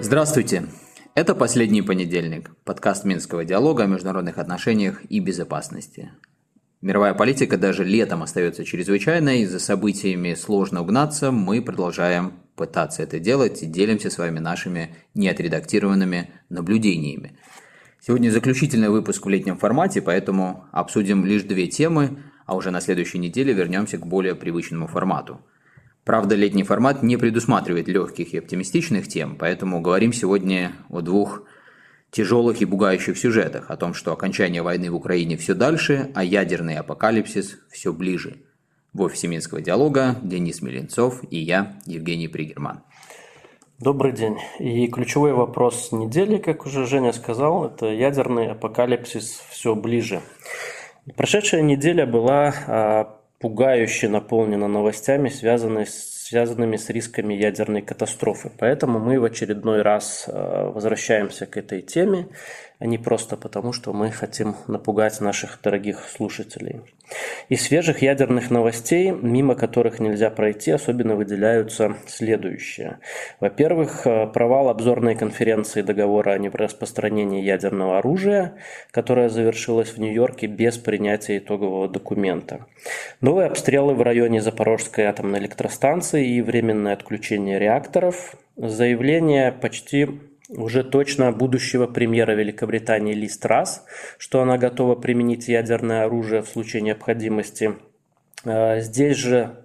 Здравствуйте! Это «Последний понедельник» – подкаст Минского диалога о международных отношениях и безопасности. Мировая политика даже летом остается чрезвычайной, за событиями сложно угнаться, мы продолжаем пытаться это делать и делимся с вами нашими неотредактированными наблюдениями. Сегодня заключительный выпуск в летнем формате, поэтому обсудим лишь две темы, а уже на следующей неделе вернемся к более привычному формату – Правда, летний формат не предусматривает легких и оптимистичных тем, поэтому говорим сегодня о двух тяжелых и пугающих сюжетах, о том, что окончание войны в Украине все дальше, а ядерный апокалипсис все ближе. В офисе Минского диалога Денис Миленцов и я, Евгений Пригерман. Добрый день. И ключевой вопрос недели, как уже Женя сказал, это ядерный апокалипсис все ближе. Прошедшая неделя была а, пугающе наполнена новостями, связанными с, связанными с рисками ядерной катастрофы. Поэтому мы в очередной раз э, возвращаемся к этой теме а не просто потому, что мы хотим напугать наших дорогих слушателей. Из свежих ядерных новостей, мимо которых нельзя пройти, особенно выделяются следующие. Во-первых, э, провал обзорной конференции договора о нераспространении ядерного оружия, которая завершилась в Нью-Йорке без принятия итогового документа. Новые обстрелы в районе Запорожской атомной электростанции и временное отключение реакторов. Заявление почти уже точно будущего премьера Великобритании Ли Страс, что она готова применить ядерное оружие в случае необходимости. А, здесь же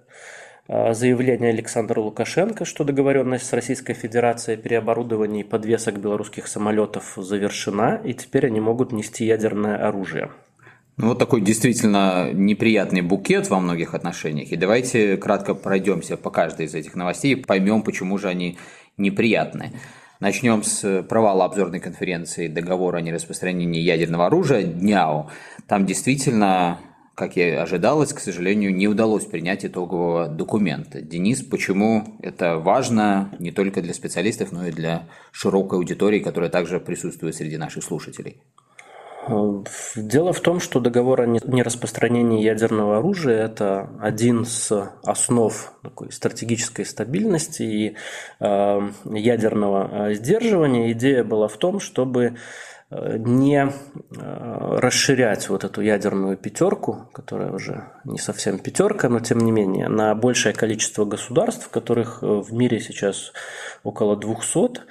а, заявление Александра Лукашенко, что договоренность с Российской Федерацией о переоборудовании подвесок белорусских самолетов завершена, и теперь они могут нести ядерное оружие. Ну, вот такой действительно неприятный букет во многих отношениях. И давайте кратко пройдемся по каждой из этих новостей и поймем, почему же они неприятные. Начнем с провала обзорной конференции договора о нераспространении ядерного оружия ДНЯО. Там действительно, как и ожидалось, к сожалению, не удалось принять итогового документа. Денис, почему это важно не только для специалистов, но и для широкой аудитории, которая также присутствует среди наших слушателей? Дело в том, что договор о нераспространении ядерного оружия – это один из основ такой стратегической стабильности и э, ядерного э, сдерживания. Идея была в том, чтобы э, не расширять вот эту ядерную пятерку, которая уже не совсем пятерка, но тем не менее, на большее количество государств, которых в мире сейчас около 200,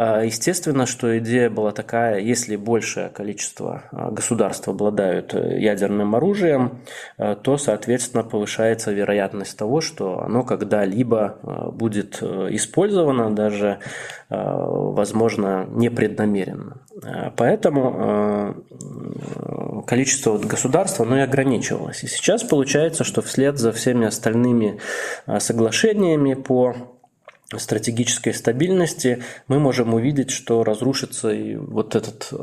а, естественно, что идея была такая, если большее количество а, государств обладают э, ядерным оружием, э, то, соответственно, повышается вероятность того, что оно когда-либо э, будет использовано, даже, возможно, непреднамеренно. Поэтому количество государств оно и ограничивалось. И сейчас получается, что вслед за всеми остальными соглашениями по стратегической стабильности, мы можем увидеть, что разрушится и вот этот э,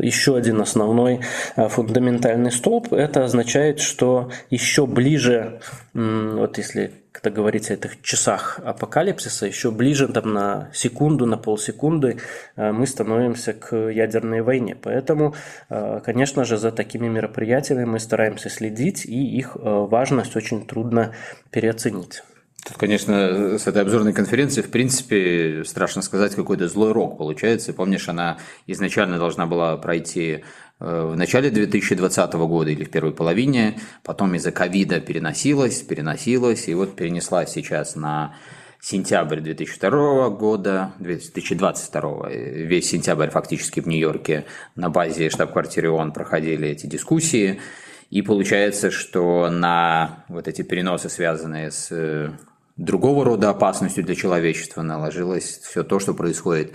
еще один основной э, фундаментальный столб. Это означает, что еще ближе, вот если когда говорить о этих часах апокалипсиса, еще ближе там, на секунду, на полсекунды э, мы становимся к ядерной войне. Поэтому, конечно же, за такими мероприятиями мы стараемся следить, и их важность очень трудно переоценить. Тут, конечно, с этой обзорной конференции, в принципе, страшно сказать, какой-то злой рок получается. Помнишь, она изначально должна была пройти э, в начале 2020 года или в первой половине, потом из-за ковида переносилась, переносилась, и вот перенеслась сейчас на сентябрь 2002 года, 2022, весь сентябрь фактически в Нью-Йорке на базе штаб-квартиры ООН проходили эти дискуссии, и получается, что на вот эти переносы, связанные с э, другого рода опасностью для человечества наложилось все то, что происходит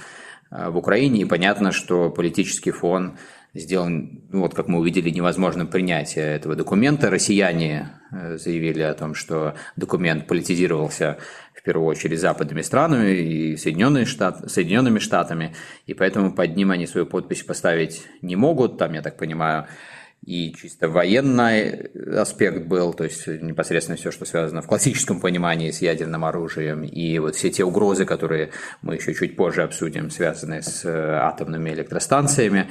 э, в Украине. И понятно, что политический фон сделан, ну, вот как мы увидели, невозможным принятие этого документа. Россияне э, заявили о том, что документ политизировался в первую очередь западными странами и Соединенными, Штат, Соединенными Штатами, и поэтому под ним они свою подпись поставить не могут. Там, я так понимаю, и чисто военный аспект был, то есть непосредственно все, что связано в классическом понимании с ядерным оружием, и вот все те угрозы, которые мы еще чуть позже обсудим, связанные с э, атомными электростанциями.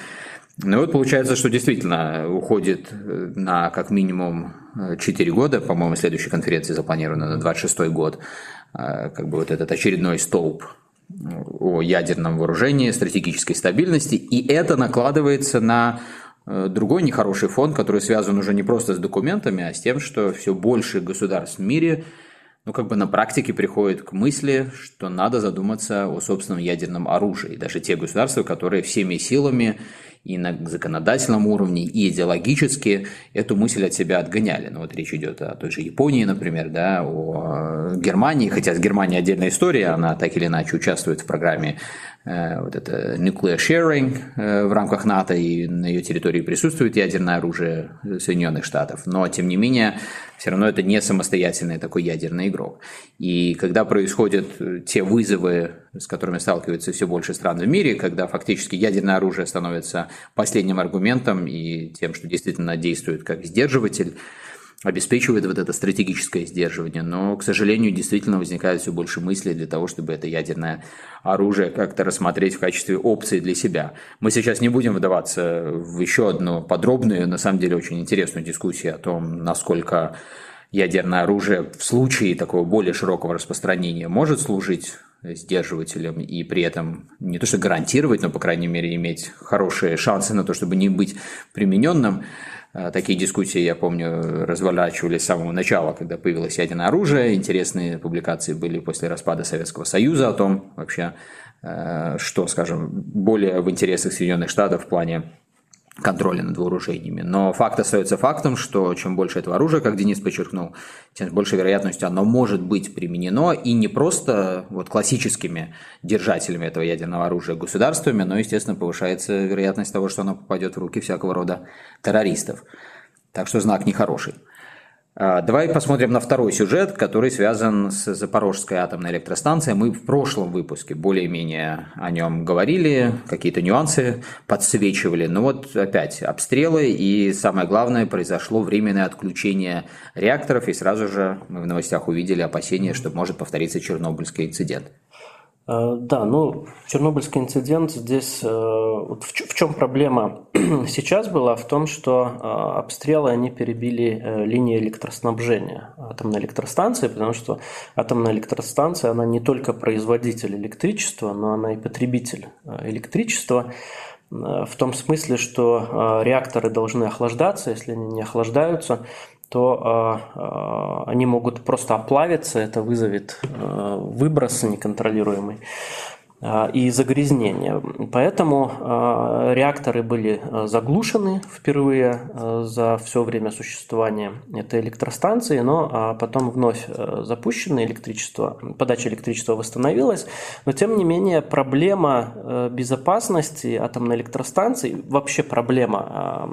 Ну вот получается, что действительно уходит на как минимум 4 года, по-моему, следующая конференция запланирована на 26 год, как бы вот этот очередной столб о ядерном вооружении, стратегической стабильности, и это накладывается на э, другой нехороший фон, который связан уже не просто с документами, а с тем, что все больше государств в мире ну, как бы на практике приходит к мысли, что надо задуматься о собственном ядерном оружии. Даже те государства, которые всеми силами и на законодательном уровне, и идеологически эту мысль от себя отгоняли. Ну вот речь идет о той же Японии, например, да, о Германии, хотя с Германией отдельная история, она так или иначе участвует в программе э, вот это nuclear sharing э, в рамках НАТО, и на ее территории присутствует ядерное оружие Соединенных Штатов. Но, тем не менее, все равно это не самостоятельный такой ядерный игрок. И когда происходят те вызовы, с которыми сталкиваются все больше стран в мире, когда фактически ядерное оружие становится последним аргументом и тем, что действительно действует как сдерживатель, обеспечивает вот это стратегическое сдерживание. Но, к сожалению, действительно возникает все больше мыслей для того, чтобы это ядерное оружие как-то рассмотреть в качестве опции для себя. Мы сейчас не будем вдаваться в еще одну подробную, на самом деле очень интересную дискуссию о том, насколько ядерное оружие в случае такого более широкого распространения может служить сдерживателем и при этом не то что гарантировать, но, по крайней мере, иметь хорошие шансы на то, чтобы не быть примененным. А, такие дискуссии, я помню, разворачивались с самого начала, когда появилось ядерное оружие. Интересные публикации были после распада Советского Союза о том вообще, а, что, скажем, более в интересах Соединенных Штатов в плане контроля над вооружениями. Но факт остается фактом, что чем больше этого оружия, как Денис подчеркнул, тем с большей вероятностью оно может быть применено и не просто вот классическими держателями этого ядерного оружия государствами, но, естественно, повышается вероятность того, что оно попадет в руки всякого рода террористов. Так что знак нехороший. А, давай посмотрим на второй сюжет, который связан с Запорожской атомной электростанцией. Мы в прошлом выпуске более-менее о нем говорили, какие-то нюансы подсвечивали. Но вот опять обстрелы и самое главное, произошло временное отключение реакторов и сразу же мы в новостях увидели опасения, что может повториться Чернобыльский инцидент. Э, да, ну, Чернобыльский инцидент здесь, э, вот в, чем проблема сейчас была? В том, что э, обстрелы, они перебили линии электроснабжения атомной электростанции, потому что атомная электростанция, она не только производитель электричества, но она и потребитель электричества в том смысле, что реакторы должны охлаждаться, если они не охлаждаются, то э, они могут просто оплавиться, это вызовет э, выброс неконтролируемый. А, и загрязнения. Поэтому а, реакторы были а, заглушены впервые за все время существования этой электростанции, но потом вновь запущено электричество, подача электричества восстановилась, но тем не менее проблема безопасности атомной электростанции, вообще проблема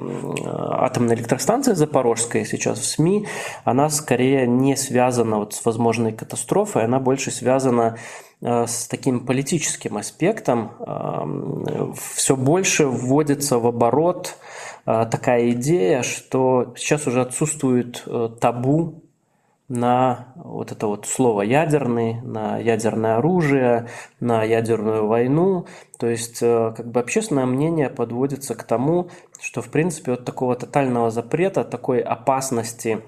атомной электростанции Запорожской сейчас в СМИ, она скорее не связана вот с возможной катастрофой, она больше связана Э, с таким политическим аспектом все больше вводится в оборот э, такая идея, что сейчас уже отсутствует э, табу на вот это вот слово ядерный, на ядерное оружие, на ядерную войну. То есть как бы общественное мнение подводится к тому, что в принципе от такого тотального запрета, такой опасности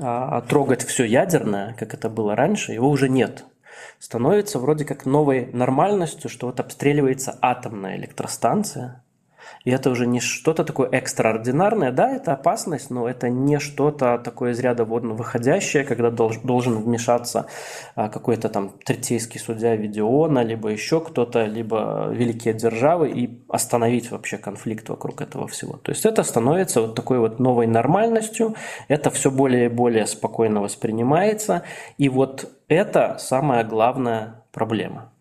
а, трогать все ядерное, как это было раньше, его уже нет становится вроде как новой нормальностью, что вот обстреливается атомная электростанция, и это уже не что-то такое экстраординарное. Да, это опасность, но это не что-то такое из ряда водно выходящее, когда долж, должен вмешаться а, какой-то там третейский судья Видеона, либо еще кто-то, либо великие державы и остановить вообще конфликт вокруг этого всего. То есть это становится вот такой вот новой нормальностью, это все более и более спокойно воспринимается, и вот это самая главная проблема.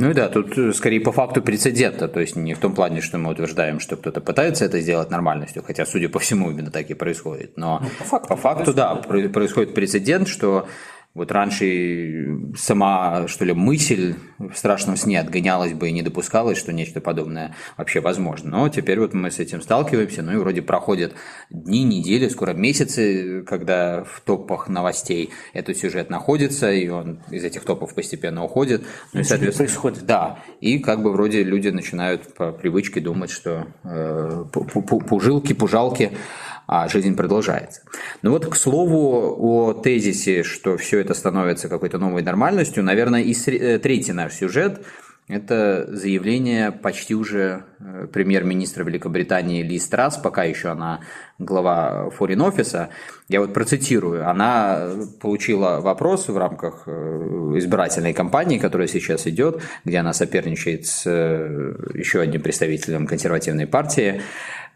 Ну да, тут э, скорее по факту прецедента, то есть не в том плане, что мы утверждаем, что кто-то пытается это сделать нормальностью, хотя, судя по всему, именно так и происходит. Но ну, по факту, по факту да, происходит прецедент, что Вот раньше сама, что ли, мысль в страшном сне отгонялась бы и не допускалась, что нечто подобное вообще возможно. Но теперь вот мы с этим сталкиваемся, ну и вроде проходят дни, недели, скоро месяцы, когда в топах новостей этот сюжет находится, и он из этих топов постепенно уходит. Ну и, соответственно, происходит. Да, и как бы вроде люди начинают по привычке думать, что э, пужилки, пужалки, а жизнь продолжается. Но вот к слову о тезисе, что все это становится какой-то новой нормальностью, наверное, и э, третий наш сюжет – это заявление почти уже э, премьер-министра Великобритании Ли Страс, пока еще она глава Foreign Office. Я вот процитирую. Она получила вопрос в рамках э, избирательной кампании, которая сейчас идет, где она соперничает с еще одним представителем консервативной партии.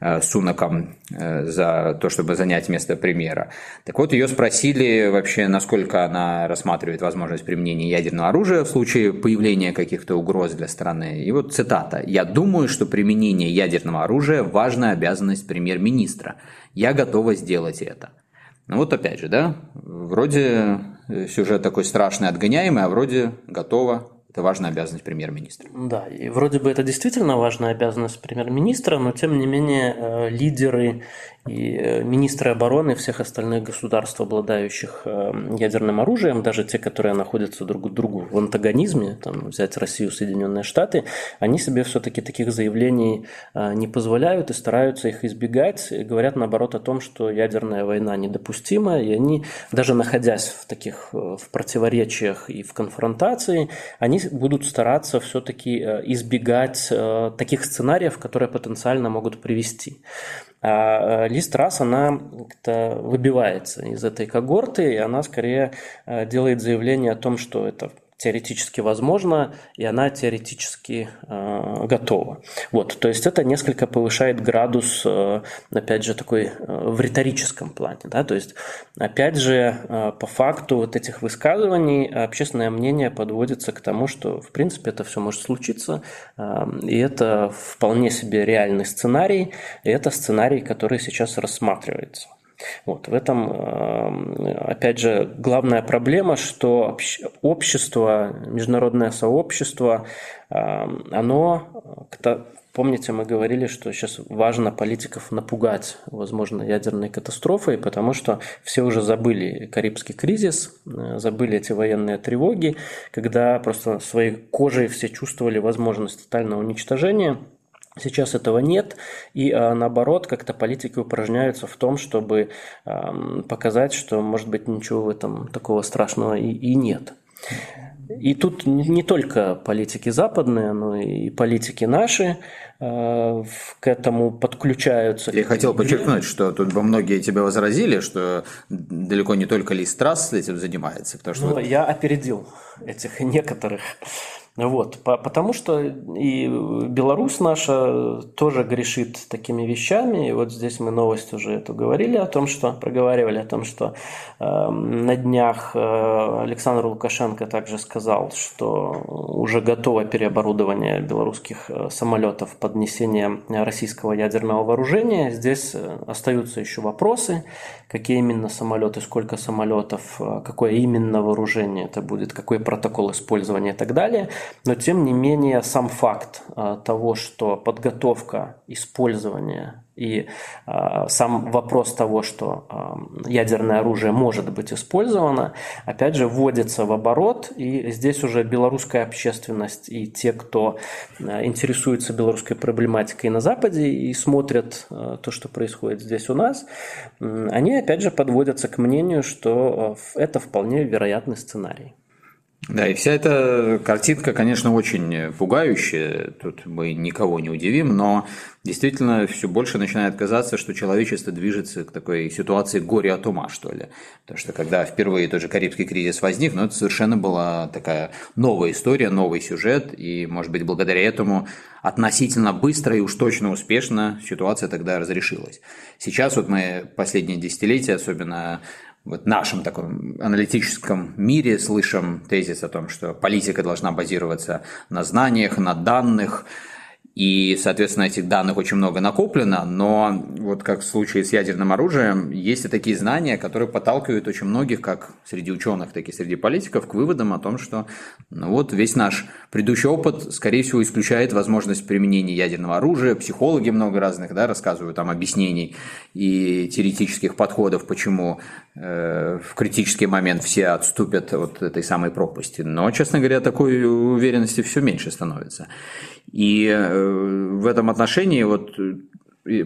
Э, Сунаком э, за то, чтобы занять место премьера. Так вот, ее спросили вообще, насколько она рассматривает возможность применения ядерного оружия в случае появления каких-то угроз для страны. И вот цитата. «Я думаю, что применение ядерного оружия – важная обязанность премьер-министра. Я готова сделать это». Ну вот опять же, да, вроде сюжет такой страшный, отгоняемый, а вроде готово это важная обязанность премьер-министра. Да, и вроде бы это действительно важная обязанность премьер-министра, но тем не менее э, лидеры и э, министры обороны всех остальных государств, обладающих э, ядерным оружием, даже те, которые находятся друг к другу в антагонизме, там, взять Россию, Соединенные Штаты, они себе все-таки таких заявлений э, не позволяют и стараются их избегать, и говорят наоборот о том, что ядерная война недопустима, и они, даже находясь в таких в противоречиях и в конфронтации, они будут стараться все-таки избегать таких сценариев, которые потенциально могут привести. А э, лист раз она как-то выбивается из этой когорты, и она скорее э, делает заявление о том, что это теоретически возможно, и она теоретически э, готова. Вот, то есть это несколько повышает градус, э, опять же, такой э, в риторическом плане. Да? То есть, опять же, э, по факту вот этих высказываний общественное мнение подводится к тому, что, в принципе, это все может случиться, э, и это вполне себе реальный сценарий, и это сценарий, который сейчас рассматривается. Вот, в этом, эм, опять же, главная проблема, что общество, международное сообщество, эм, оно, помните, мы говорили, что сейчас важно политиков напугать, возможно, ядерной катастрофой, потому что все уже забыли Карибский кризис, э, забыли эти военные тревоги, когда просто своей кожей все чувствовали возможность тотального уничтожения – Сейчас этого нет, и а, наоборот, как-то политики упражняются в том, чтобы показать, что, может быть, ничего в этом такого страшного и, и нет. И тут не только политики западные, но и политики наши э, к этому подключаются. Я хотел подчеркнуть, что тут бы многие тебя возразили, что далеко не только Ли Страс этим занимается. Потому что ну, вот... Я опередил этих некоторых вот, потому что и Беларусь наша тоже грешит такими вещами. И вот здесь мы новость уже эту говорили о том, что проговаривали о том, что э, на днях э, Александр Лукашенко также сказал, что уже готово переоборудование белорусских э, самолетов под несение российского ядерного вооружения. Здесь э, остаются еще вопросы, какие именно самолеты, сколько самолетов, э, какое именно вооружение это будет, какой протокол использования и так далее. Но тем не менее сам факт э, того, что подготовка, использование и э, сам вопрос того, что э, ядерное оружие может быть использовано, опять же, вводится в оборот. И здесь уже белорусская общественность и те, кто интересуется белорусской проблематикой на Западе и смотрят то, что происходит здесь у нас, они опять же подводятся к мнению, что это вполне вероятный сценарий. Да, и вся эта картинка, конечно, очень пугающая, тут мы никого не удивим, но действительно все больше начинает казаться, что человечество движется к такой ситуации горя от ума, что ли. Потому что когда впервые тот же Карибский кризис возник, ну, это совершенно была такая новая история, новый сюжет, и, может быть, благодаря этому относительно быстро и уж точно успешно ситуация тогда разрешилась. Сейчас вот мы последние десятилетия, особенно вот нашем таком аналитическом мире слышим тезис о том, что политика должна базироваться на знаниях, на данных. и, соответственно, этих данных очень много накоплено, но вот как в случае с ядерным оружием, есть и такие знания, которые подталкивают очень многих, как среди ученых, так и среди политиков, к выводам о том, что ну вот весь наш предыдущий опыт, скорее всего, исключает возможность применения ядерного оружия. Психологи много разных да, рассказывают там объяснений и теоретических подходов, почему в критический момент все отступят от этой самой пропасти. Но, честно говоря, такой уверенности все меньше становится. И э, в этом отношении, вот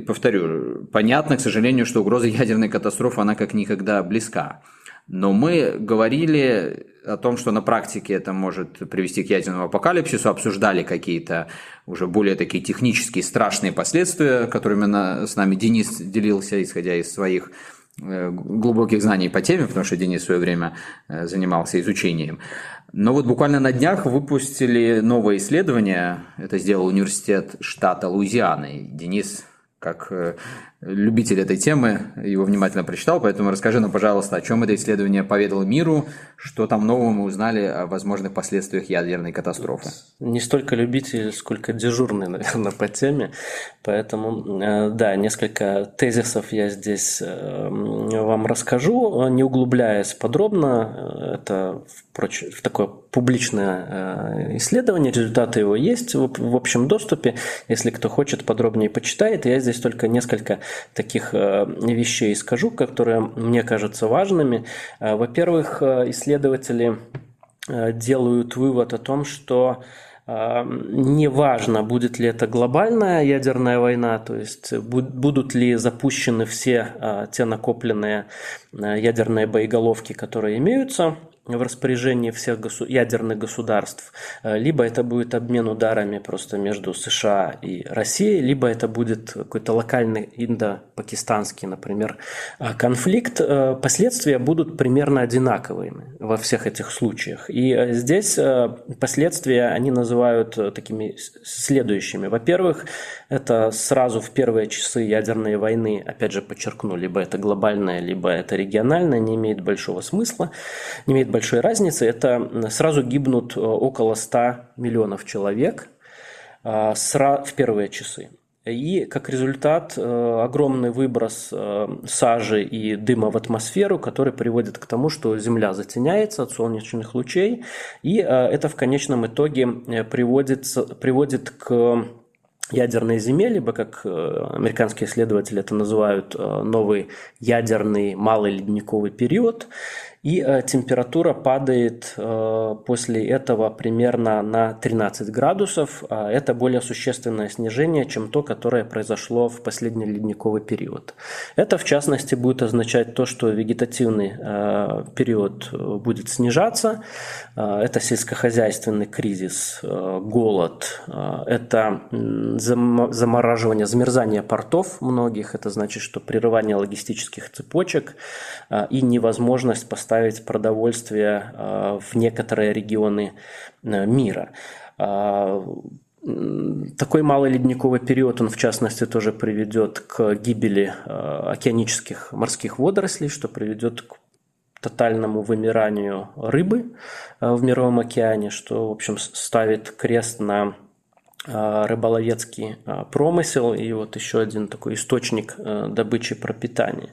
повторю, понятно, к сожалению, что угроза ядерной катастрофы, она как никогда близка. Но мы говорили о том, что на практике это может привести к ядерному апокалипсису, обсуждали какие-то уже более такие технические страшные последствия, которыми с нами Денис делился, исходя из своих э, глубоких знаний по теме, потому что Денис в свое время э, занимался изучением. Но вот буквально на днях выпустили новое исследование. Это сделал университет штата Луизианы. Денис, как э, любитель этой темы, его внимательно прочитал, поэтому расскажи нам, пожалуйста, о чем это исследование поведало миру, что там нового мы узнали о возможных последствиях ядерной катастрофы. Не столько любитель, сколько дежурный, наверное, по теме, поэтому, э, да, несколько тезисов я здесь э, вам расскажу, не углубляясь подробно, это в такое публичное э, исследование, результаты его есть в общем доступе, если кто хочет подробнее почитает, я здесь только несколько таких э, вещей скажу, которые мне кажутся важными. Э, во-первых, э, исследователи делают вывод о том, что Неважно, будет ли это глобальная ядерная война, то есть будут ли запущены все те накопленные ядерные боеголовки, которые имеются в распоряжении всех госу- ядерных государств, э, либо это будет обмен ударами просто между США и Россией, либо это будет какой-то локальный индо-пакистанский, например, э, конфликт, э, последствия будут примерно одинаковыми во всех этих случаях. И здесь последствия они называют такими следующими. Во-первых, это сразу в первые часы ядерной войны, опять же подчеркну, либо это глобальная, либо это региональная, не имеет большого смысла, не имеет большой разницы. Это сразу гибнут э, около 100 миллионов человек э, в первые часы. И как результат э, огромный выброс сажи и дыма в атмосферу, который приводит к тому, что Земля затеняется от солнечных лучей. И это в конечном итоге приводит, приводит к ядерной зиме, либо, как американские исследователи это называют, новый ядерный малый ледниковый период и э, температура падает э, после этого примерно на 13 градусов. А это более существенное снижение, чем то, которое произошло в последний ледниковый период. Это, в частности, будет означать то, что вегетативный э, период будет снижаться. Это сельскохозяйственный кризис, голод, это замораживание, замерзание портов многих. Это значит, что прерывание логистических цепочек и невозможность поставить доставить продовольствие э, в некоторые регионы э, мира. А, такой малый ледниковый период, он в частности тоже приведет к гибели э, океанических морских водорослей, что приведет к тотальному вымиранию рыбы в Мировом океане, что, в общем, ставит крест на рыболовецкий промысел и вот еще один такой источник добычи пропитания.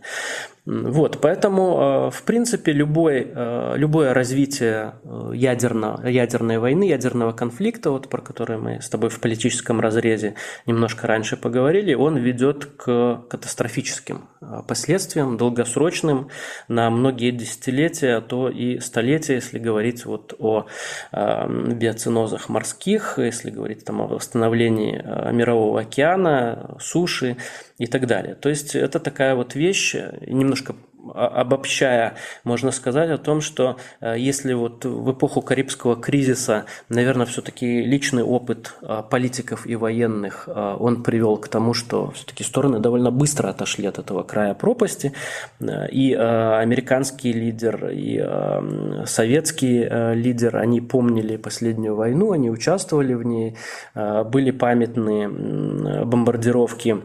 Вот, поэтому, э, в принципе, любой, э, любое развитие э, ядерно, ядерной войны, ядерного конфликта, вот, про который мы с тобой в политическом разрезе немножко раньше поговорили, он ведет к катастрофическим последствиям, долгосрочным, на многие десятилетия, а то и столетия, если говорить вот о биоцинозах морских, если говорить там, о восстановлении мирового океана, суши и так далее. То есть это такая вот вещь, немножко обобщая, можно сказать о том, что э, если вот в эпоху Карибского кризиса, наверное, все-таки личный опыт э, политиков и военных, э, он привел к тому, что все-таки стороны довольно быстро отошли от этого края пропасти, и американский лидер, и советский лидер, они помнили последнюю войну, они участвовали в ней, были памятные бомбардировки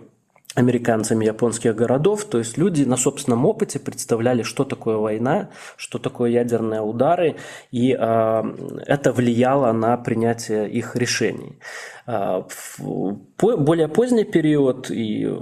американцами японских городов, то есть люди на собственном опыте представляли, что такое война, что такое ядерные удары, и э, это влияло на принятие их решений. Э, в более поздний период и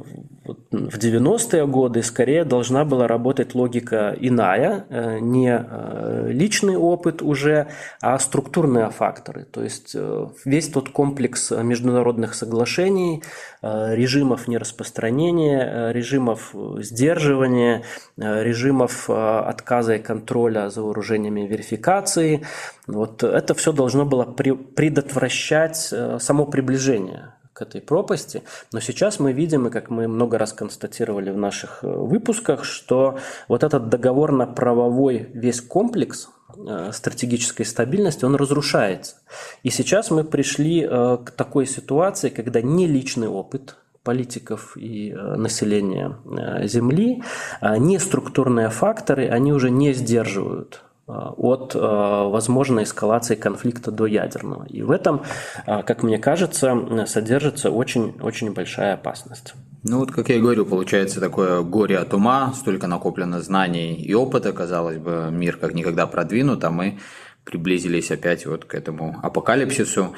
в 90-е годы скорее должна была работать логика иная, э, не э, личный опыт уже, а структурные факторы. То есть э, весь тот комплекс международных соглашений, режимов нераспространения, режимов сдерживания, режимов отказа и контроля за вооружениями верификации. Вот это все должно было предотвращать само приближение к этой пропасти. Но сейчас мы видим, и как мы много раз констатировали в наших э, выпусках, что вот этот договорно-правовой весь комплекс э, стратегической стабильности, он разрушается. И сейчас мы пришли э, к такой ситуации, когда не личный опыт политиков и населения Земли, а не структурные факторы, они уже не сдерживают от э, возможной эскалации конфликта до ядерного. И в этом, э, как мне кажется, содержится очень-очень большая опасность. Ну вот, как я и говорю, получается такое горе от ума, столько накоплено знаний и опыта, казалось бы, мир как никогда продвинут, а мы приблизились опять вот к этому апокалипсису.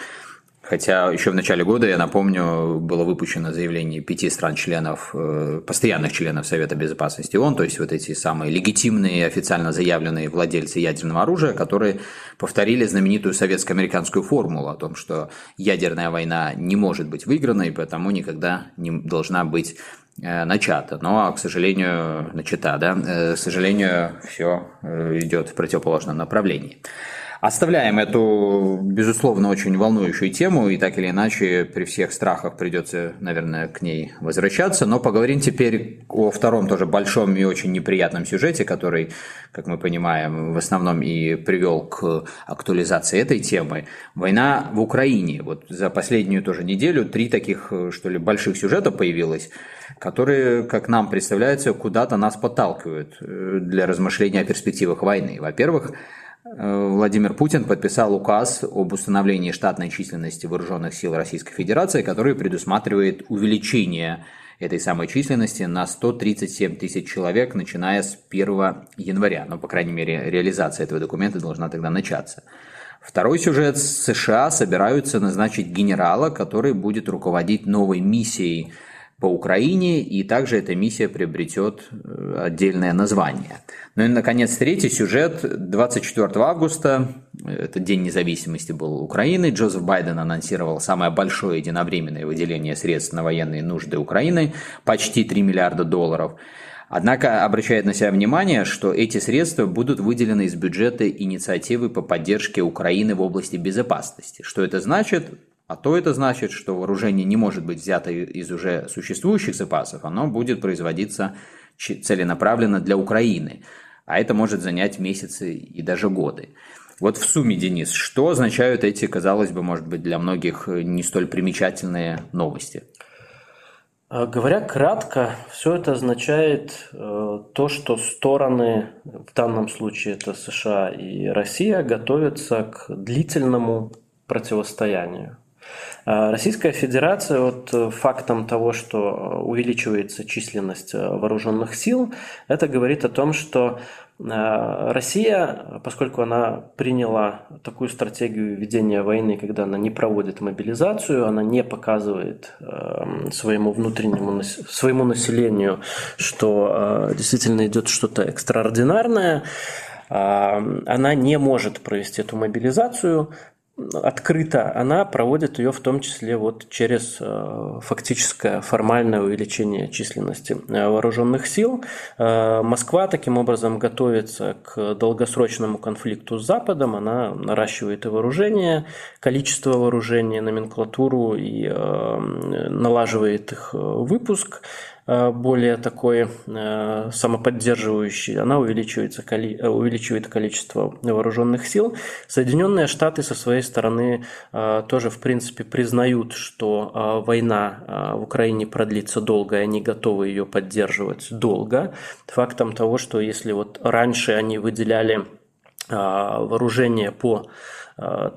Хотя еще в начале года, я напомню, было выпущено заявление пяти стран-членов, э, постоянных членов Совета Безопасности ООН, то есть вот эти самые легитимные, официально заявленные владельцы ядерного оружия, которые повторили знаменитую советско-американскую формулу о том, что ядерная война не может быть выиграна и потому никогда не должна быть э, начата, но, к сожалению, начата, да, э, к сожалению, все идет в противоположном направлении. Оставляем эту, безусловно, очень волнующую тему, и так или иначе при всех страхах придется, наверное, к ней возвращаться, но поговорим теперь о втором тоже большом и очень неприятном сюжете, который, как мы понимаем, в основном и привел к актуализации этой темы. Война в Украине. Вот за последнюю тоже неделю три таких, что ли, больших сюжета появилось, которые, как нам представляется, куда-то нас подталкивают э, для размышления о перспективах войны. Во-первых, Владимир Путин подписал указ об установлении штатной численности вооруженных сил Российской Федерации, который предусматривает увеличение этой самой численности на 137 тысяч человек, начиная с 1 января. Но, по крайней мере, реализация этого документа должна тогда начаться. Второй сюжет. США собираются назначить генерала, который будет руководить новой миссией по Украине, и также эта миссия приобретет э, отдельное название. Ну и, наконец, третий сюжет. 24 августа, это День независимости был Украины, Джозеф Байден анонсировал самое большое единовременное выделение средств на военные нужды Украины, почти 3 миллиарда долларов. Однако обращает на себя внимание, что эти средства будут выделены из бюджета инициативы по поддержке Украины в области безопасности. Что это значит? А то это значит, что вооружение не может быть взято из уже существующих запасов, оно будет производиться целенаправленно для Украины. А это может занять месяцы и даже годы. Вот в сумме, Денис, что означают эти, казалось бы, может быть, для многих не столь примечательные новости? А, говоря кратко, все это означает э, то, что стороны, в данном случае это США и Россия, готовятся к длительному противостоянию. А Российская Федерация вот э, фактом того, что увеличивается численность э, вооруженных сил, это говорит о том, что э, Россия, поскольку она приняла такую стратегию ведения войны, когда она не проводит мобилизацию, она не показывает своему внутреннему своему населению, что действительно идет что-то экстраординарное, она не может провести эту мобилизацию, открыто, она проводит ее в том числе вот через э, фактическое формальное увеличение численности э, вооруженных сил. Э, Москва таким образом готовится к долгосрочному конфликту с Западом, она наращивает и вооружение, количество вооружения, номенклатуру и налаживает их выпуск. Э, более такой э, самоподдерживающей, она увеличивается, э, увеличивает количество вооруженных сил. Соединенные Штаты со своей стороны тоже, в принципе, признают, что война в Украине продлится долго, и они готовы ее поддерживать долго. Фактом того, что если вот раньше они выделяли вооружение по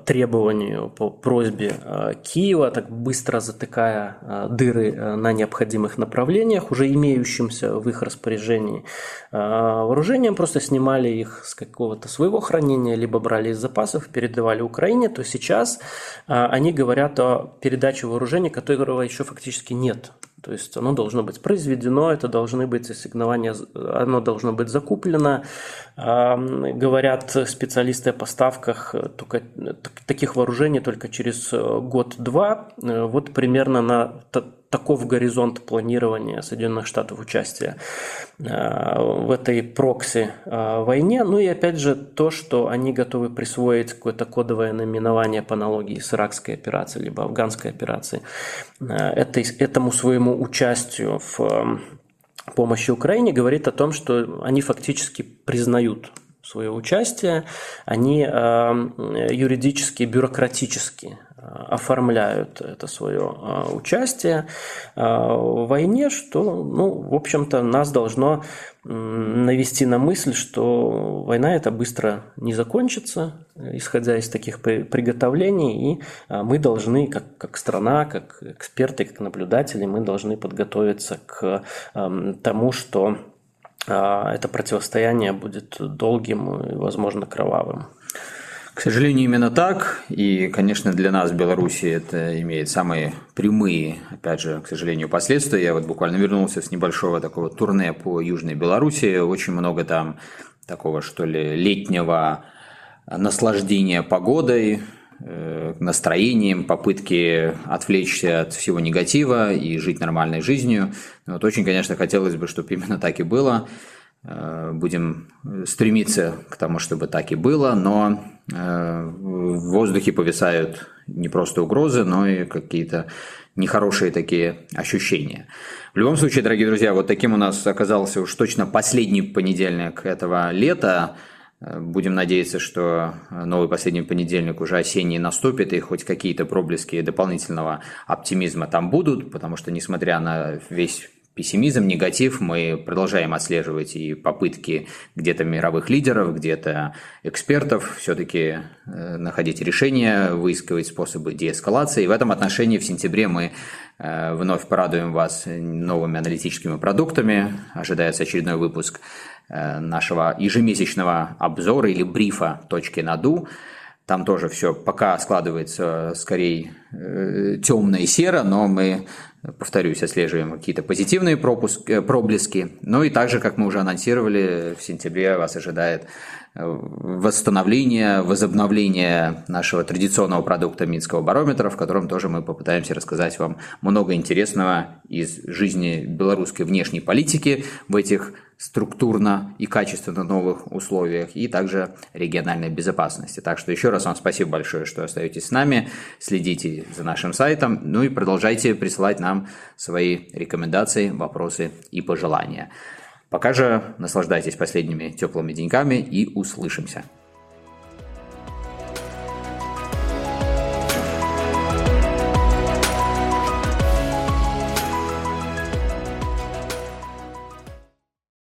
требованию, по просьбе э, Киева, так быстро затыкая э, дыры на необходимых направлениях, уже имеющимся в их распоряжении вооружением, просто снимали их с какого-то своего хранения, либо брали из запасов, передавали Украине, то сейчас они говорят о передаче вооружения, которого еще фактически нет. То есть оно должно быть произведено, это должны быть ассигнования, оно должно быть закуплено. Говорят специалисты о поставках только, таких вооружений только через год-два. Вот примерно на таков горизонт планирования Соединенных Штатов участия э, в этой прокси э. Ну и опять же то, что они готовы присвоить какое-то кодовое наименование по аналогии с иракской операцией либо афганской операцией э, этому своему участию в помощи Украине говорит о том, что они фактически признают свое участие, они юридически, бюрократически оформляют это свое а, участие. В войне, что, ну, в общем-то, нас должно навести на мысль, что война это быстро не закончится, исходя из таких приготовлений, и мы должны, как, как страна, как эксперты, как наблюдатели, мы должны подготовиться к тому, что это противостояние будет долгим и, возможно, кровавым. К сожалению, именно так. И, конечно, для нас Беларуси это имеет самые прямые, опять же, к сожалению, последствия. Я вот буквально вернулся с небольшого такого турне по Южной Беларуси. Очень много там такого, что ли, летнего наслаждения погодой, настроением, попытки отвлечься от всего негатива и жить нормальной жизнью. Вот очень, конечно, хотелось бы, чтобы именно так и было. Э, будем стремиться к тому, чтобы так и было, но э, в воздухе повисают не просто угрозы, но и какие-то нехорошие такие ощущения. В любом случае, дорогие друзья, вот таким у нас оказался уж точно последний понедельник этого лета. Э, будем надеяться, что новый последний понедельник уже осенний наступит, и хоть какие-то проблески дополнительного оптимизма там будут, потому что, несмотря на весь пессимизм, негатив. Мы продолжаем отслеживать и попытки где-то мировых лидеров, где-то экспертов все-таки э, находить решения, выискивать способы деэскалации. И в этом отношении в сентябре мы э, вновь порадуем вас новыми аналитическими продуктами. Ожидается очередной выпуск э, нашего ежемесячного обзора или брифа «Точки наду». Там тоже все пока складывается скорее э, темно и серо, но мы, повторюсь, отслеживаем какие-то позитивные пропуск, э, проблески. Ну и также, как мы уже анонсировали, в сентябре вас ожидает восстановления, возобновления нашего традиционного продукта Минского барометра, в котором тоже мы попытаемся рассказать вам много интересного из жизни белорусской внешней политики в этих структурно и качественно новых условиях, и также региональной безопасности. Так что еще раз вам спасибо большое, что остаетесь с нами, следите за нашим сайтом, ну и продолжайте присылать нам свои рекомендации, вопросы и пожелания. Пока же наслаждайтесь последними теплыми деньками и услышимся.